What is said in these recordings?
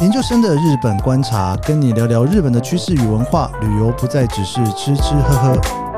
研究生的日本观察，跟你聊聊日本的趋势与文化。旅游不再只是吃吃喝喝。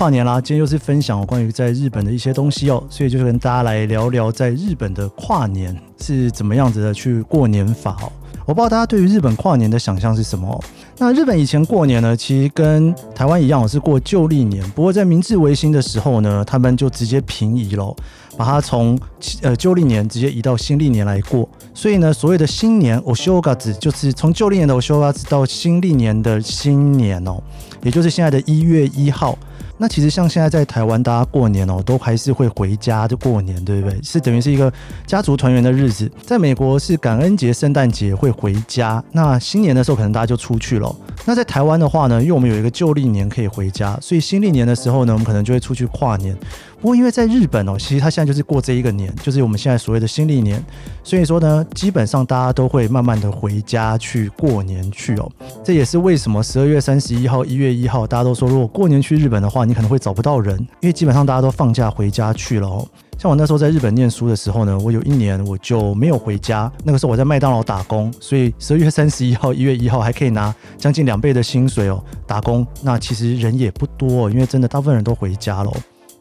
跨年啦！今天又是分享关于在日本的一些东西哦，所以就是跟大家来聊聊在日本的跨年是怎么样子的去过年法哦。我不知道大家对于日本跨年的想象是什么。那日本以前过年呢，其实跟台湾一样，是过旧历年。不过在明治维新的时候呢，他们就直接平移了，把它从呃旧历年直接移到新历年来过。所以呢，所谓的新年 o s h o g a z 就是从旧历年的 o s h o g a z 到新历年的新年哦，也就是现在的一月一号。那其实像现在在台湾，大家过年哦，都还是会回家就过年，对不对？是等于是一个家族团圆的日子。在美国是感恩节、圣诞节会回家，那新年的时候可能大家就出去了。那在台湾的话呢，因为我们有一个旧历年可以回家，所以新历年的时候呢，我们可能就会出去跨年。不过，因为在日本哦，其实他现在就是过这一个年，就是我们现在所谓的新历年，所以说呢，基本上大家都会慢慢的回家去过年去哦。这也是为什么十二月三十一号、一月一号，大家都说如果过年去日本的话，你可能会找不到人，因为基本上大家都放假回家去了哦。像我那时候在日本念书的时候呢，我有一年我就没有回家，那个时候我在麦当劳打工，所以十二月三十一号、一月一号还可以拿将近两倍的薪水哦，打工。那其实人也不多，因为真的大部分人都回家了。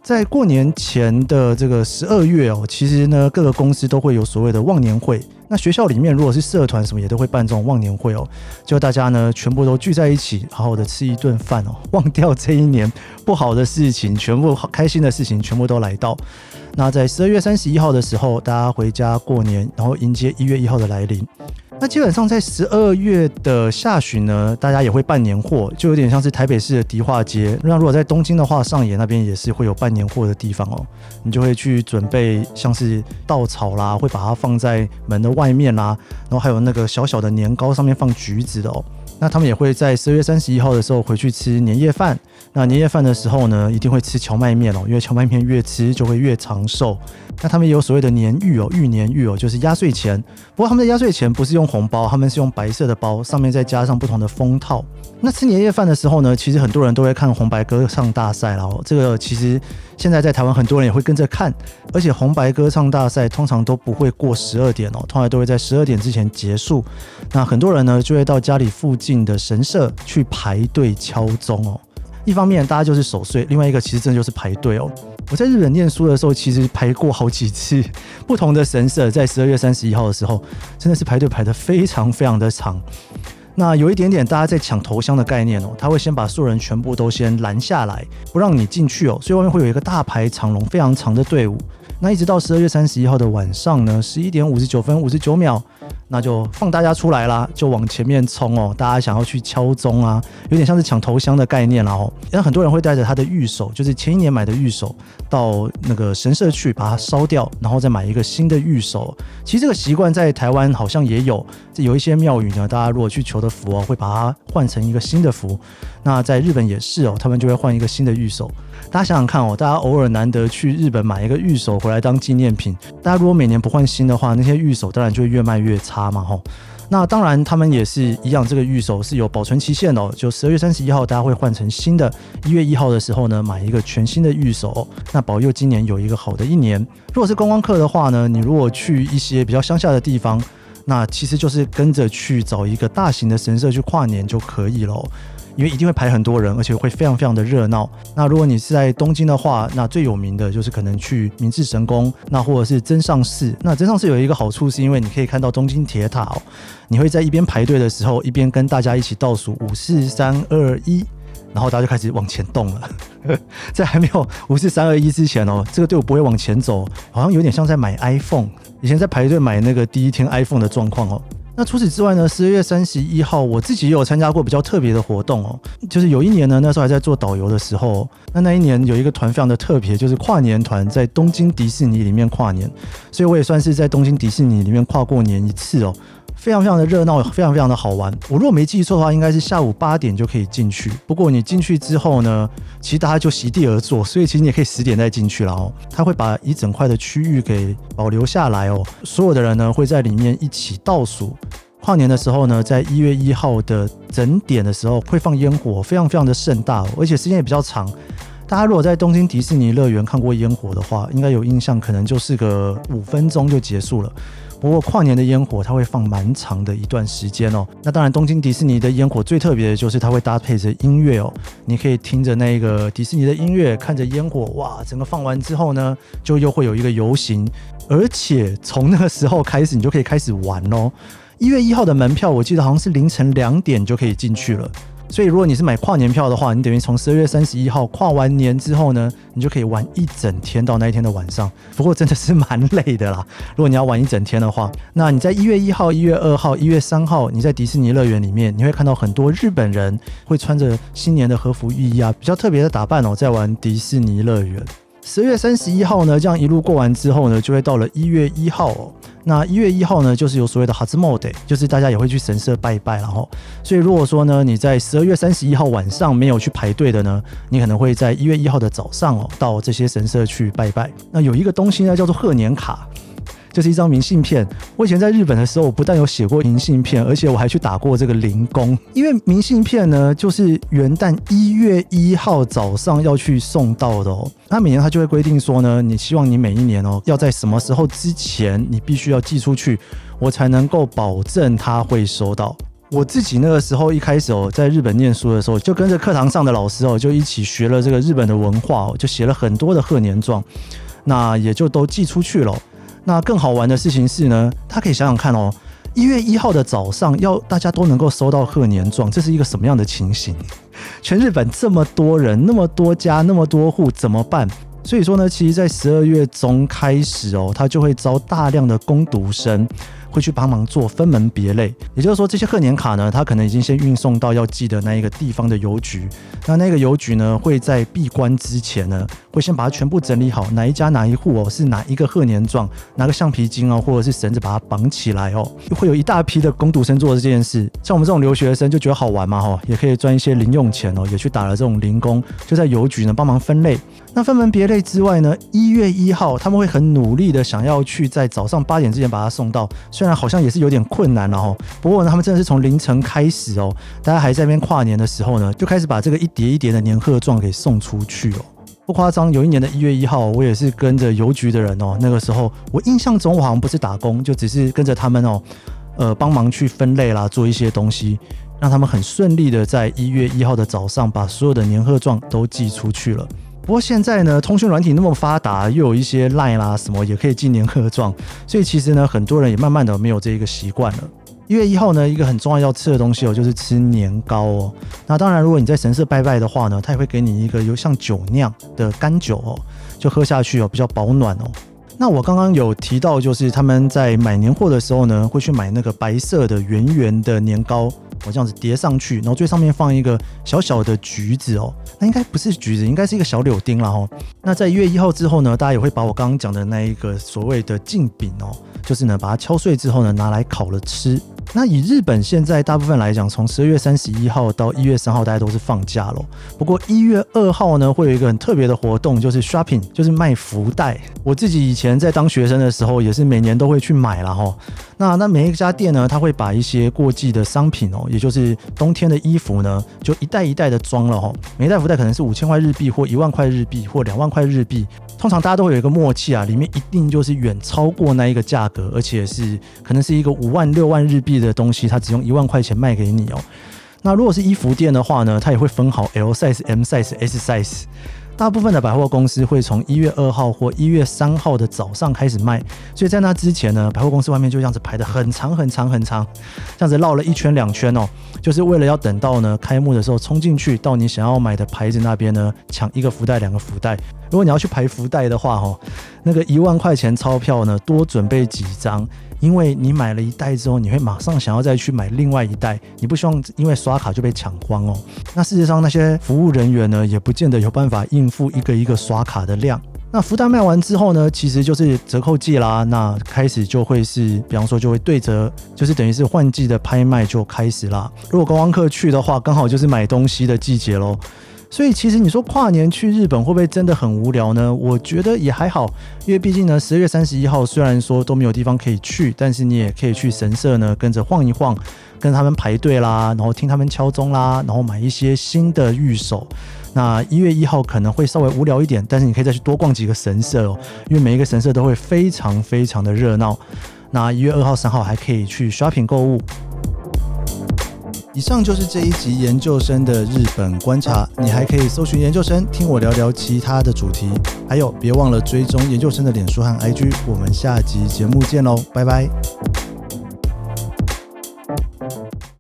在过年前的这个十二月哦，其实呢，各个公司都会有所谓的忘年会。那学校里面如果是社团什么，也都会办这种忘年会哦，就大家呢全部都聚在一起，好好的吃一顿饭哦，忘掉这一年不好的事情，全部好开心的事情全部都来到。那在十二月三十一号的时候，大家回家过年，然后迎接一月一号的来临。那基本上在十二月的下旬呢，大家也会办年货，就有点像是台北市的迪化街。那如果在东京的话，上野那边也是会有办年货的地方哦。你就会去准备像是稻草啦，会把它放在门的外面啦，然后还有那个小小的年糕上面放橘子的哦。那他们也会在十二月三十一号的时候回去吃年夜饭。那年夜饭的时候呢，一定会吃荞麦面哦，因为荞麦面越吃就会越长寿。那他们也有所谓的年玉哦，玉年玉哦，就是压岁钱。不过他们的压岁钱不是用红包，他们是用白色的包，上面再加上不同的封套。那吃年夜饭的时候呢，其实很多人都会看红白歌唱大赛然后这个其实现在在台湾很多人也会跟着看，而且红白歌唱大赛通常都不会过十二点哦，通常都会在十二点之前结束。那很多人呢就会到家里附近的神社去排队敲钟哦。一方面大家就是守岁，另外一个其实真的就是排队哦。我在日本念书的时候，其实排过好几次不同的神社，在十二月三十一号的时候，真的是排队排的非常非常的长。那有一点点大家在抢头香的概念哦，他会先把所有人全部都先拦下来，不让你进去哦，所以外面会有一个大排长龙、非常长的队伍。那一直到十二月三十一号的晚上呢，十一点五十九分五十九秒。那就放大家出来啦，就往前面冲哦！大家想要去敲钟啊，有点像是抢头香的概念了哦。那很多人会带着他的玉手，就是前一年买的玉手，到那个神社去把它烧掉，然后再买一个新的玉手。其实这个习惯在台湾好像也有，有一些庙宇呢，大家如果去求的福哦，会把它换成一个新的福。那在日本也是哦，他们就会换一个新的玉手。大家想想看哦，大家偶尔难得去日本买一个玉手回来当纪念品，大家如果每年不换新的话，那些玉手当然就会越卖越差嘛吼。那当然他们也是一样，这个玉手是有保存期限哦，就十二月三十一号大家会换成新的，一月一号的时候呢买一个全新的玉手，那保佑今年有一个好的一年。如果是观光客的话呢，你如果去一些比较乡下的地方，那其实就是跟着去找一个大型的神社去跨年就可以了。因为一定会排很多人，而且会非常非常的热闹。那如果你是在东京的话，那最有名的就是可能去明治神宫，那或者是真上寺。那真上寺有一个好处，是因为你可以看到东京铁塔哦。你会在一边排队的时候，一边跟大家一起倒数五四三二一，然后大家就开始往前动了。在还没有五四三二一之前哦，这个队伍不会往前走，好像有点像在买 iPhone。以前在排队买那个第一天 iPhone 的状况哦。那除此之外呢？十二月三十一号，我自己也有参加过比较特别的活动哦。就是有一年呢，那时候还在做导游的时候，那那一年有一个团非常的特别，就是跨年团在东京迪士尼里面跨年，所以我也算是在东京迪士尼里面跨过年一次哦。非常非常的热闹，非常非常的好玩。我如果没记错的话，应该是下午八点就可以进去。不过你进去之后呢，其实大家就席地而坐，所以其实你也可以十点再进去了哦。他会把一整块的区域给保留下来哦，所有的人呢会在里面一起倒数。跨年的时候呢，在一月一号的整点的时候会放烟火，非常非常的盛大，而且时间也比较长。大家如果在东京迪士尼乐园看过烟火的话，应该有印象，可能就是个五分钟就结束了。不过跨年的烟火它会放蛮长的一段时间哦。那当然，东京迪士尼的烟火最特别的就是它会搭配着音乐哦，你可以听着那个迪士尼的音乐，看着烟火，哇，整个放完之后呢，就又会有一个游行，而且从那个时候开始，你就可以开始玩哦。一月一号的门票，我记得好像是凌晨两点就可以进去了。所以，如果你是买跨年票的话，你等于从十二月三十一号跨完年之后呢，你就可以玩一整天到那一天的晚上。不过真的是蛮累的啦。如果你要玩一整天的话，那你在一月一号、一月二号、一月三号，你在迪士尼乐园里面，你会看到很多日本人会穿着新年的和服浴衣啊，比较特别的打扮哦，在玩迪士尼乐园。十月三十一号呢，这样一路过完之后呢，就会到了一月一号哦。那一月一号呢，就是有所谓的 h a z m o Day，就是大家也会去神社拜一拜，然后，所以如果说呢，你在十二月三十一号晚上没有去排队的呢，你可能会在一月一号的早上哦，到这些神社去拜拜。那有一个东西呢，叫做贺年卡。就是一张明信片。我以前在日本的时候，我不但有写过明信片，而且我还去打过这个零工。因为明信片呢，就是元旦一月一号早上要去送到的哦。那每年他就会规定说呢，你希望你每一年哦，要在什么时候之前，你必须要寄出去，我才能够保证他会收到。我自己那个时候一开始哦，在日本念书的时候，就跟着课堂上的老师哦，就一起学了这个日本的文化哦，就写了很多的贺年状，那也就都寄出去了。那更好玩的事情是呢，他可以想想看哦，一月一号的早上要大家都能够收到贺年状，这是一个什么样的情形？全日本这么多人，那么多家，那么多户，怎么办？所以说呢，其实，在十二月中开始哦，他就会招大量的攻读生。会去帮忙做分门别类，也就是说，这些贺年卡呢，他可能已经先运送到要寄的那一个地方的邮局，那那个邮局呢，会在闭关之前呢，会先把它全部整理好，哪一家哪一户哦，是哪一个贺年状，拿个橡皮筋哦，或者是绳子把它绑起来哦，会有一大批的工读生做这件事。像我们这种留学生就觉得好玩嘛，哈，也可以赚一些零用钱哦，也去打了这种零工，就在邮局呢帮忙分类。那分门别类之外呢，一月一号他们会很努力的想要去在早上八点之前把它送到。虽然好像也是有点困难了哈，不过呢，他们真的是从凌晨开始哦，大家还在那边跨年的时候呢，就开始把这个一叠一叠的年贺状给送出去哦，不夸张。有一年的一月一号，我也是跟着邮局的人哦，那个时候我印象中我好像不是打工，就只是跟着他们哦，呃，帮忙去分类啦，做一些东西，让他们很顺利的在一月一号的早上把所有的年贺状都寄出去了。不过现在呢，通讯软体那么发达，又有一些 Line 啦什么也可以寄年贺状，所以其实呢，很多人也慢慢的没有这一个习惯了。一月一号呢，一个很重要要吃的东西哦，就是吃年糕哦。那当然，如果你在神社拜拜的话呢，他也会给你一个有像酒酿的干酒哦，就喝下去哦，比较保暖哦。那我刚刚有提到，就是他们在买年货的时候呢，会去买那个白色的圆圆的年糕。我这样子叠上去，然后最上面放一个小小的橘子哦，那应该不是橘子，应该是一个小柳丁了哦。那在一月一号之后呢，大家也会把我刚刚讲的那一个所谓的镜饼哦，就是呢把它敲碎之后呢拿来烤了吃。那以日本现在大部分来讲，从十二月三十一号到一月三号，大家都是放假喽。不过一月二号呢，会有一个很特别的活动，就是 shopping，就是卖福袋。我自己以前在当学生的时候，也是每年都会去买了哈。那那每一家店呢，他会把一些过季的商品哦，也就是冬天的衣服呢，就一袋一袋的装了哈。每一袋福袋可能是五千块日币，或一万块日币，或两万块日币。通常大家都会有一个默契啊，里面一定就是远超过那一个价格，而且是可能是一个五万六万日币的东西，它只用一万块钱卖给你哦。那如果是衣服店的话呢，它也会分好 L size、M size、S size。大部分的百货公司会从一月二号或一月三号的早上开始卖，所以在那之前呢，百货公司外面就这样子排的很长很长很长，这样子绕了一圈两圈哦，就是为了要等到呢开幕的时候冲进去到你想要买的牌子那边呢抢一个福袋两个福袋。如果你要去排福袋的话哦，那个一万块钱钞票呢多准备几张。因为你买了一袋之后，你会马上想要再去买另外一袋，你不希望因为刷卡就被抢光哦。那事实上，那些服务人员呢，也不见得有办法应付一个一个刷卡的量。那福袋卖完之后呢，其实就是折扣季啦。那开始就会是，比方说就会对折，就是等于是换季的拍卖就开始啦。如果观光客去的话，刚好就是买东西的季节喽。所以其实你说跨年去日本会不会真的很无聊呢？我觉得也还好，因为毕竟呢，十二月三十一号虽然说都没有地方可以去，但是你也可以去神社呢，跟着晃一晃，跟他们排队啦，然后听他们敲钟啦，然后买一些新的玉手。那一月一号可能会稍微无聊一点，但是你可以再去多逛几个神社哦，因为每一个神社都会非常非常的热闹。那一月二号、三号还可以去 shopping 购物。以上就是这一集研究生的日本观察，你还可以搜寻研究生，听我聊聊其他的主题。还有，别忘了追踪研究生的脸书和 IG。我们下集节目见喽，拜拜。